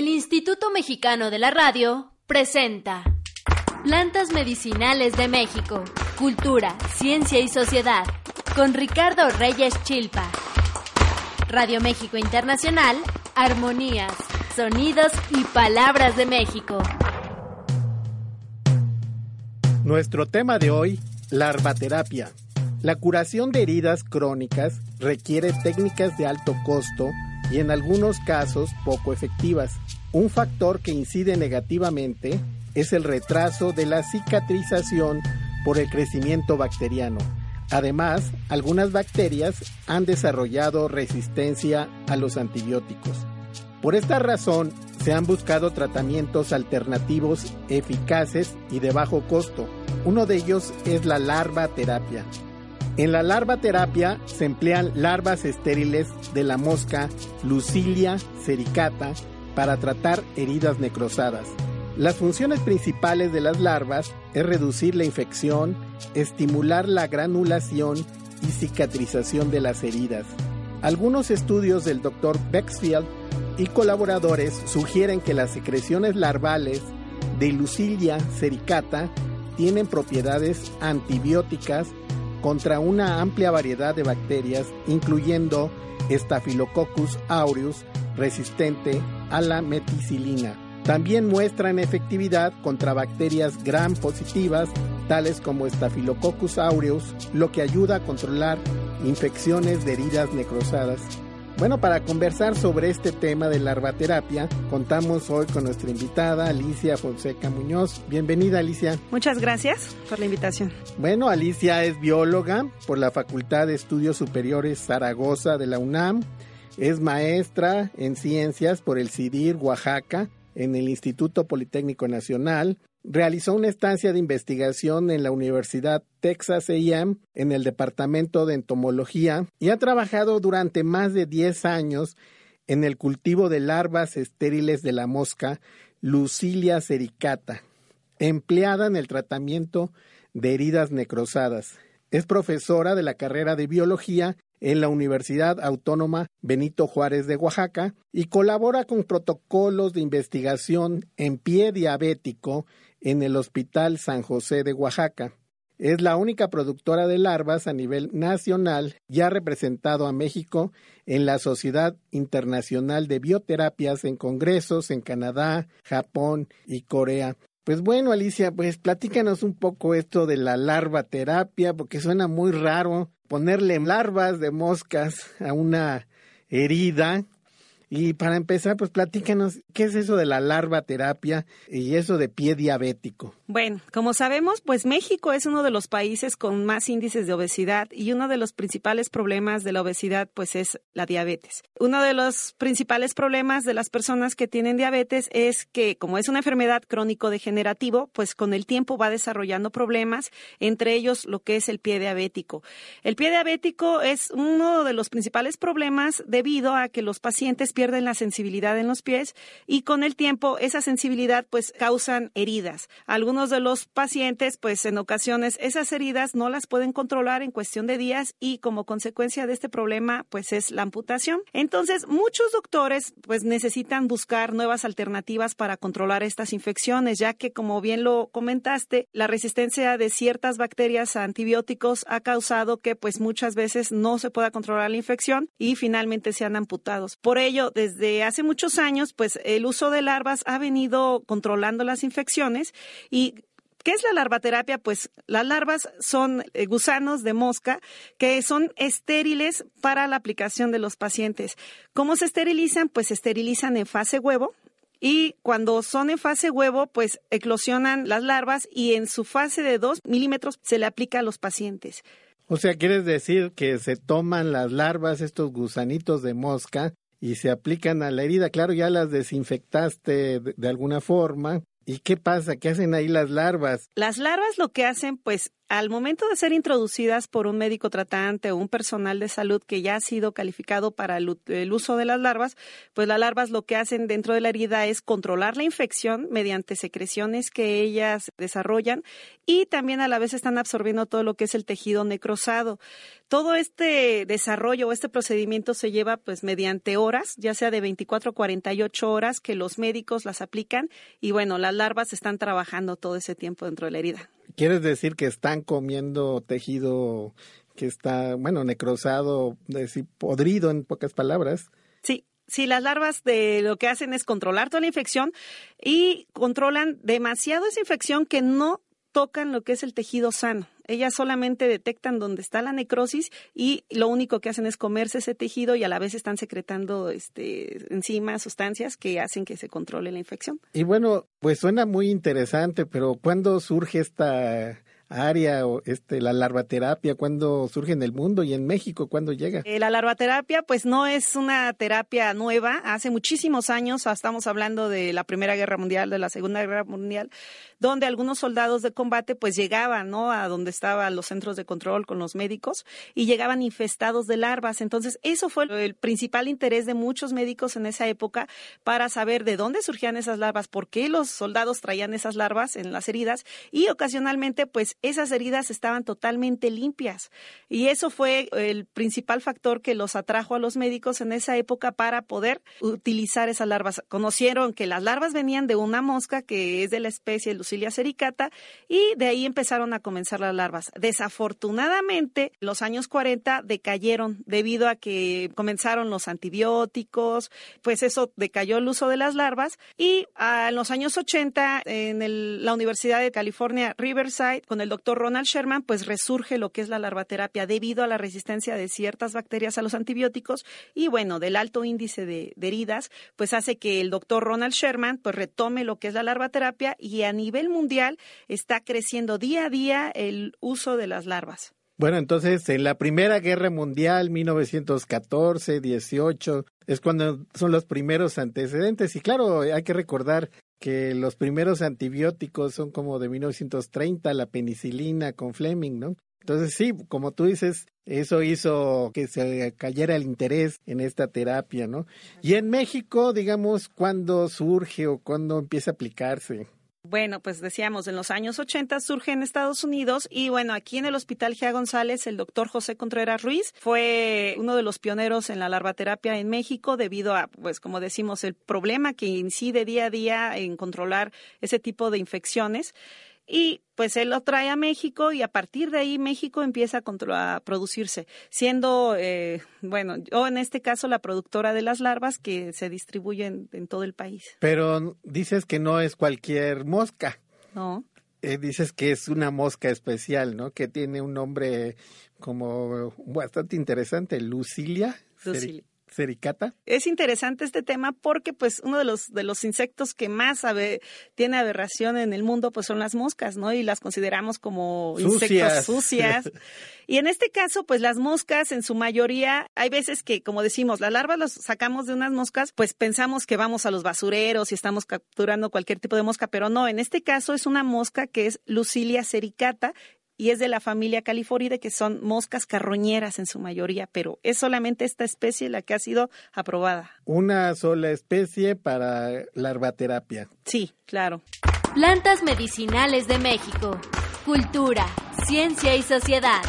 El Instituto Mexicano de la Radio presenta Plantas Medicinales de México, Cultura, Ciencia y Sociedad, con Ricardo Reyes Chilpa. Radio México Internacional, Armonías, Sonidos y Palabras de México. Nuestro tema de hoy, larvaterapia. La curación de heridas crónicas requiere técnicas de alto costo y en algunos casos poco efectivas. Un factor que incide negativamente es el retraso de la cicatrización por el crecimiento bacteriano. Además, algunas bacterias han desarrollado resistencia a los antibióticos. Por esta razón, se han buscado tratamientos alternativos eficaces y de bajo costo. Uno de ellos es la larva terapia. En la larva terapia se emplean larvas estériles de la mosca Lucilia sericata para tratar heridas necrosadas. Las funciones principales de las larvas es reducir la infección, estimular la granulación y cicatrización de las heridas. Algunos estudios del Dr. Bexfield y colaboradores sugieren que las secreciones larvales de Lucilia sericata tienen propiedades antibióticas contra una amplia variedad de bacterias, incluyendo Staphylococcus aureus, resistente a la meticilina. También muestran efectividad contra bacterias gram positivas, tales como Staphylococcus aureus, lo que ayuda a controlar infecciones de heridas necrosadas. Bueno, para conversar sobre este tema de larvaterapia, contamos hoy con nuestra invitada Alicia Fonseca Muñoz. Bienvenida, Alicia. Muchas gracias por la invitación. Bueno, Alicia es bióloga por la Facultad de Estudios Superiores Zaragoza de la UNAM. Es maestra en ciencias por el CIDIR Oaxaca en el Instituto Politécnico Nacional Realizó una estancia de investigación en la Universidad Texas AM en el Departamento de Entomología y ha trabajado durante más de 10 años en el cultivo de larvas estériles de la mosca Lucilia sericata, empleada en el tratamiento de heridas necrosadas. Es profesora de la carrera de biología en la Universidad Autónoma Benito Juárez de Oaxaca y colabora con protocolos de investigación en pie diabético en el Hospital San José de Oaxaca. Es la única productora de larvas a nivel nacional y ha representado a México en la Sociedad Internacional de Bioterapias en congresos en Canadá, Japón y Corea. Pues bueno, Alicia, pues platícanos un poco esto de la larva terapia, porque suena muy raro ponerle larvas de moscas a una herida y para empezar, pues platícanos, ¿qué es eso de la larva terapia y eso de pie diabético? Bueno, como sabemos, pues México es uno de los países con más índices de obesidad y uno de los principales problemas de la obesidad pues es la diabetes. Uno de los principales problemas de las personas que tienen diabetes es que como es una enfermedad crónico degenerativo, pues con el tiempo va desarrollando problemas, entre ellos lo que es el pie diabético. El pie diabético es uno de los principales problemas debido a que los pacientes pierden la sensibilidad en los pies y con el tiempo esa sensibilidad pues causan heridas. Algunos de los pacientes pues en ocasiones esas heridas no las pueden controlar en cuestión de días y como consecuencia de este problema pues es la amputación. Entonces muchos doctores pues necesitan buscar nuevas alternativas para controlar estas infecciones ya que como bien lo comentaste la resistencia de ciertas bacterias a antibióticos ha causado que pues muchas veces no se pueda controlar la infección y finalmente sean amputados. Por ello desde hace muchos años, pues el uso de larvas ha venido controlando las infecciones y ¿Qué es la larvaterapia? Pues las larvas son eh, gusanos de mosca que son estériles para la aplicación de los pacientes. ¿Cómo se esterilizan? Pues se esterilizan en fase huevo, y cuando son en fase huevo, pues eclosionan las larvas y en su fase de 2 milímetros se le aplica a los pacientes. O sea, ¿quieres decir que se toman las larvas, estos gusanitos de mosca, y se aplican a la herida. Claro, ya las desinfectaste de, alguna forma. ¿Y qué pasa? ¿Qué hacen ahí las larvas? Las larvas lo que hacen, pues, al momento de ser introducidas por un médico tratante o un personal de salud que ya ha sido calificado para el, uso de las larvas, pues las larvas lo que hacen dentro de la herida es controlar la infección mediante secreciones que ellas desarrollan y también a la vez están absorbiendo todo lo que es el tejido necrosado. Todo este desarrollo o este procedimiento se lleva pues mediante horas, ya sea de 24 a 48 horas que los médicos las aplican y bueno, las larvas están trabajando todo ese tiempo dentro de la herida. ¿Quieres decir que están comiendo tejido que está, bueno, necrosado, decir, podrido en pocas palabras? Sí, sí, las larvas de lo que hacen es controlar toda la infección y controlan demasiado esa infección que no tocan lo que es el tejido sano. Ellas solamente detectan dónde está la necrosis y lo único que hacen es comerse ese tejido y a la vez están secretando este, enzimas, sustancias que hacen que se controle la infección. Y bueno, pues suena muy interesante, pero ¿cuándo surge esta área o este la larvaterapia cuándo surge en el mundo y en México cuándo llega? Eh, la larvaterapia pues no es una terapia nueva, hace muchísimos años, estamos hablando de la Primera Guerra Mundial, de la Segunda Guerra Mundial, donde algunos soldados de combate pues llegaban, ¿no? a donde estaban los centros de control con los médicos y llegaban infestados de larvas. Entonces, eso fue el principal interés de muchos médicos en esa época para saber de dónde surgían esas larvas, por qué los soldados traían esas larvas en las heridas y ocasionalmente pues esas heridas estaban totalmente limpias. Y eso fue el principal factor que los atrajo a los médicos en esa época para poder utilizar esas larvas. Conocieron que las larvas venían de una mosca que es de la especie Lucilia sericata y de ahí empezaron a comenzar las larvas. Desafortunadamente, los años 40 decayeron debido a que comenzaron los antibióticos, pues eso decayó el uso de las larvas y en los años 80 en la Universidad de California Riverside con el doctor Ronald Sherman, pues resurge lo que es la larvaterapia debido a la resistencia de ciertas bacterias a los antibióticos y bueno, del alto índice de, heridas, pues hace que el doctor Ronald Sherman pues retome lo que es la larvaterapia y a nivel mundial está creciendo día a día el uso de las larvas. Bueno, entonces en la Primera Guerra Mundial, 1914, 18, es cuando son los primeros antecedentes. Y claro, hay que recordar que los primeros antibióticos son como de 1930, la penicilina con Fleming, ¿no? Entonces sí, como tú dices, eso hizo que se cayera el interés en esta terapia, ¿no? Y en México, digamos, ¿cuándo surge o cuándo empieza a aplicarse? Bueno, pues decíamos, en los años 80 surge en Estados Unidos y bueno, aquí en el Hospital Gea González, el doctor José Contreras Ruiz fue uno de los pioneros en la larvaterapia en México debido a, pues como decimos, el problema que incide día a día en controlar ese tipo de infecciones. Y pues él lo trae a México y a partir de ahí México empieza a, producirse, siendo, eh, bueno, yo en este caso la productora de las larvas que se distribuyen en todo el país. Pero dices que no es cualquier mosca. No. Eh, dices que es una mosca especial, ¿no? Que tiene un nombre como bastante interesante, Lucilia. Lucilia. Sericata. Es interesante este tema porque pues uno de los de los insectos que más tiene aberración en el mundo pues son las moscas, ¿no? Y las consideramos como insectos sucias. y en este caso pues las moscas en su mayoría hay veces que como decimos, las larvas las sacamos de unas moscas, pues pensamos que vamos a los basureros y estamos capturando cualquier tipo de mosca, pero no, en este caso es una mosca que es Lucilia sericata y es de la familia Califoride, que son moscas carroñeras en su mayoría, pero es solamente esta especie la que ha sido aprobada. Una sola especie para larvaterapia. Sí, claro. Plantas medicinales de México. Cultura, ciencia y sociedad.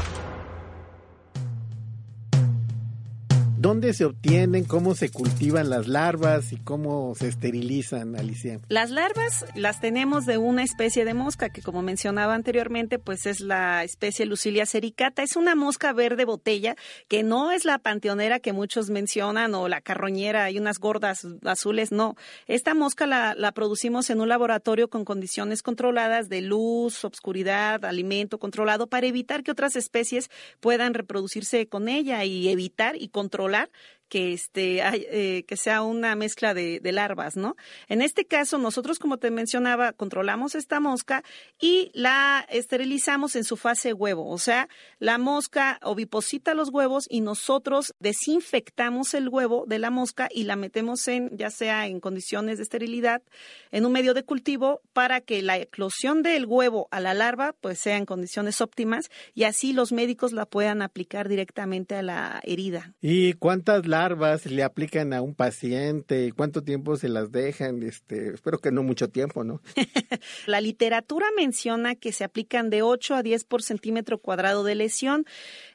¿Dónde se obtienen, cómo se cultivan las larvas y cómo se esterilizan, Alicia? Las larvas las tenemos de una especie de mosca que, como mencionaba anteriormente, pues es la especie Lucilia sericata. Es una mosca verde botella que no es la panteonera que muchos mencionan o la carroñera, hay unas gordas azules, no. Esta mosca la, la producimos en un laboratorio con condiciones controladas de luz, obscuridad, alimento controlado para evitar que otras especies puedan reproducirse con ella y evitar y controlar solar que, este, eh, que sea una mezcla de, de, larvas, ¿no? En este caso, nosotros, como te mencionaba, controlamos esta mosca y la esterilizamos en su fase huevo. O sea, la mosca oviposita los huevos y nosotros desinfectamos el huevo de la mosca y la metemos en, ya sea en condiciones de esterilidad, en un medio de cultivo para que la eclosión del huevo a la larva pues sea en condiciones óptimas y así los médicos la puedan aplicar directamente a la herida. ¿Y cuántas larvas le aplican a un paciente? ¿Cuánto tiempo se las dejan? Este, espero que no mucho tiempo, ¿no? la literatura menciona que se aplican de 8 a 10 por centímetro cuadrado de lesión.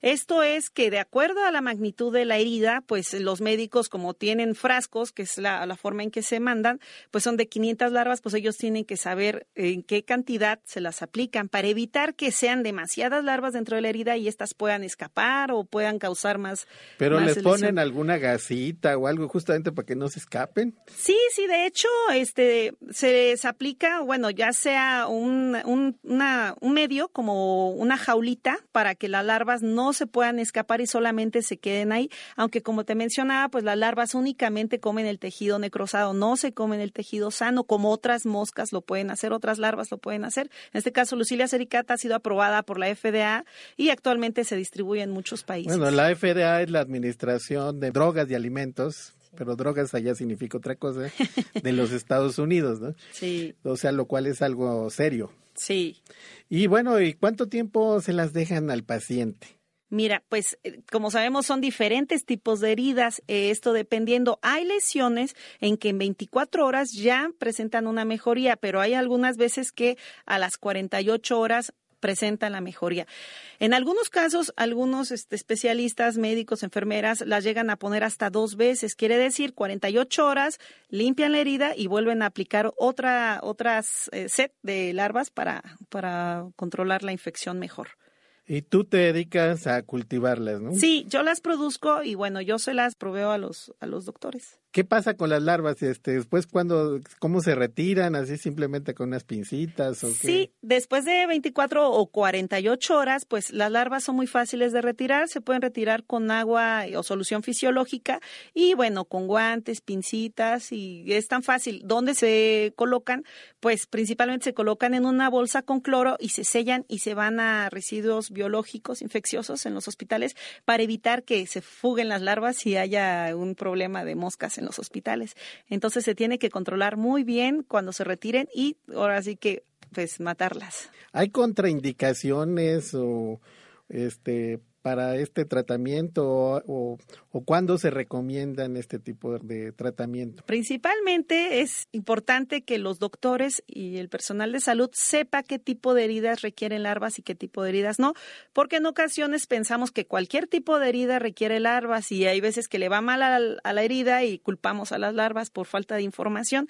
Esto es que de acuerdo a la magnitud de la herida, pues los médicos como tienen frascos, que es la, la forma en que se mandan, pues son de 500 larvas, pues ellos tienen que saber en qué cantidad se las aplican para evitar que sean demasiadas larvas dentro de la herida y estas puedan escapar o puedan causar más. Pero les ponen alguna gasita o algo justamente para que no se escapen. Sí, sí, de hecho, este se les aplica, bueno, ya sea un, un, un medio como una jaulita para que las larvas no se puedan escapar y solamente se queden ahí, aunque como te mencionaba, pues las larvas únicamente comen el tejido necrosado, no se comen el tejido sano como otras moscas lo pueden hacer, otras larvas lo pueden hacer. En este caso, Lucilia sericata ha sido aprobada por la FDA y actualmente se distribuye en muchos países. Bueno, la FDA es la Administración de Drogas y Alimentos, pero drogas allá significa otra cosa, de los Estados Unidos, ¿no? Sí. O sea, lo cual es algo serio. Sí. Y bueno, ¿y cuánto tiempo se las dejan al paciente? Mira, pues eh, como sabemos son diferentes tipos de heridas, eh, esto dependiendo. Hay lesiones en que en 24 horas ya presentan una mejoría, pero hay algunas veces que a las 48 horas presentan la mejoría. En algunos casos, algunos este, especialistas, médicos, enfermeras, las llegan a poner hasta dos veces. Quiere decir, 48 horas, limpian la herida y vuelven a aplicar otra, otras eh, set de larvas para, para controlar la infección mejor. Y tú te dedicas a cultivarlas, ¿no? Sí, yo las produzco y bueno, yo se las proveo a los, a los doctores. ¿Qué pasa con las larvas? Este, después, cuando, ¿cómo se retiran? ¿Así simplemente con unas pincitas? ¿o qué? Sí, después de 24 o 48 horas, pues las larvas son muy fáciles de retirar. Se pueden retirar con agua o solución fisiológica y bueno, con guantes, pincitas y es tan fácil. ¿Dónde se colocan? Pues principalmente se colocan en una bolsa con cloro y se sellan y se van a residuos biológicos infecciosos en los hospitales para evitar que se fuguen las larvas y haya un problema de moscas en los hospitales. Entonces se tiene que controlar muy bien cuando se retiren y ahora sí que pues matarlas. ¿Hay contraindicaciones o este para este tratamiento o, o, cuándo se recomiendan este tipo de tratamiento? Principalmente es importante que los doctores y el personal de salud sepa qué tipo de heridas requieren larvas y qué tipo de heridas no, porque en ocasiones pensamos que cualquier tipo de herida requiere larvas y hay veces que le va mal a la, a la herida y culpamos a las larvas por falta de información.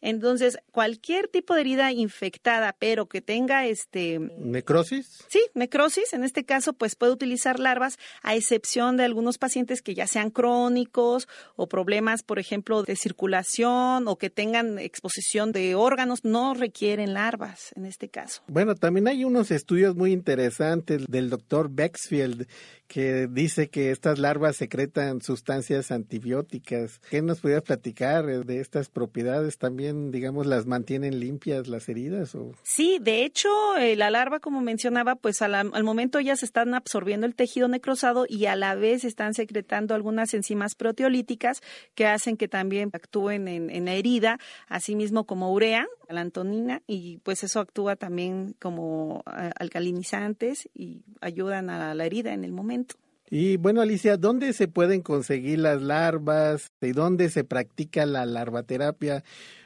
Entonces, cualquier tipo de herida infectada, pero que tenga este necrosis. Sí, necrosis, en este caso pues puede utilizar larvas a excepción de algunos pacientes que ya sean crónicos o problemas, por ejemplo, de circulación o que tengan exposición de órganos, no requieren larvas en este caso. Bueno, también hay unos estudios muy interesantes del doctor Bexfield que dice que estas larvas secretan sustancias antibióticas. ¿Qué nos podrías platicar de estas propiedades? ¿También, digamos, las mantienen limpias las heridas? O? Sí, de hecho, eh, la larva, como mencionaba, pues al, al momento ellas están absorbiendo el tejido necrosado y a la vez están secretando algunas enzimas proteolíticas que hacen que también actúen en, en la herida, asimismo como urea, la antonina, y pues eso actúa también como uh, alcalinizantes y ayudan a la herida en el momento. Y bueno, Alicia, ¿dónde se pueden conseguir las larvas? ¿Y dónde se practica la larvaterapia?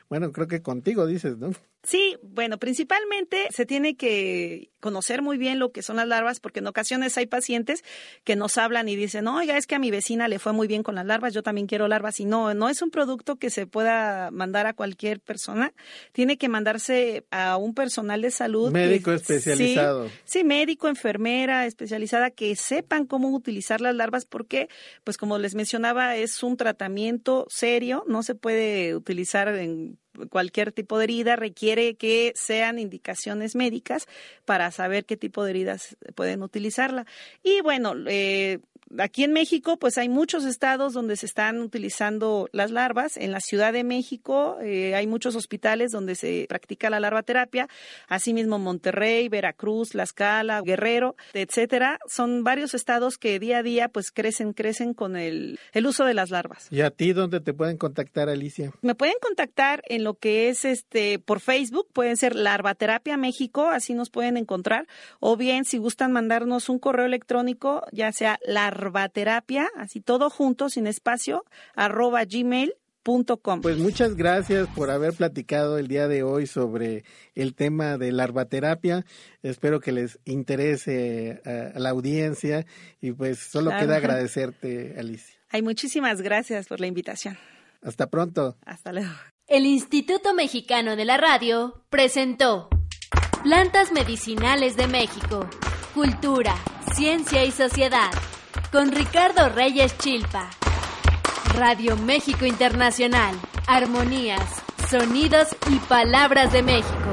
Bueno, creo que contigo dices, ¿no? Sí, bueno, principalmente se tiene que conocer muy bien lo que son las larvas, porque en ocasiones hay pacientes que nos hablan y dicen, oiga, es que a mi vecina le fue muy bien con las larvas, yo también quiero larvas. Y no, no es un producto que se pueda mandar a cualquier persona. Tiene que mandarse a un personal de salud. Médico que, especializado. Sí, sí, médico, enfermera especializada, que sepan cómo utilizar las larvas, porque, pues como les mencionaba, es un tratamiento serio, no se puede utilizar en cualquier tipo de herida requiere que sean indicaciones médicas para saber qué tipo de heridas pueden utilizarla. Y bueno, eh, Aquí en México, pues hay muchos estados donde se están utilizando las larvas. En la Ciudad de México eh, hay muchos hospitales donde se practica la larvaterapia. Asimismo, Monterrey, Veracruz, Tlaxcala, Guerrero, etcétera. Son varios estados que día a día pues crecen, crecen con el, el uso de las larvas. ¿Y a ti dónde te pueden contactar, Alicia? Me pueden contactar en lo que es este por Facebook, pueden ser Larvaterapia México, así nos pueden encontrar, o bien si gustan mandarnos un correo electrónico, ya sea larvaterapia, así todo junto, sin espacio, arroba gmail pues muchas gracias por haber platicado el día de hoy sobre el tema de larvaterapia. Espero que les interese a, la audiencia y pues solo queda agradecerte, Alicia. Hay muchísimas gracias por la invitación. Hasta pronto. Hasta luego. El Instituto Mexicano de la Radio presentó Plantas Medicinales de México, Cultura, Ciencia y Sociedad, con Ricardo Reyes Chilpa. Radio México Internacional. Armonías, sonidos y palabras de México.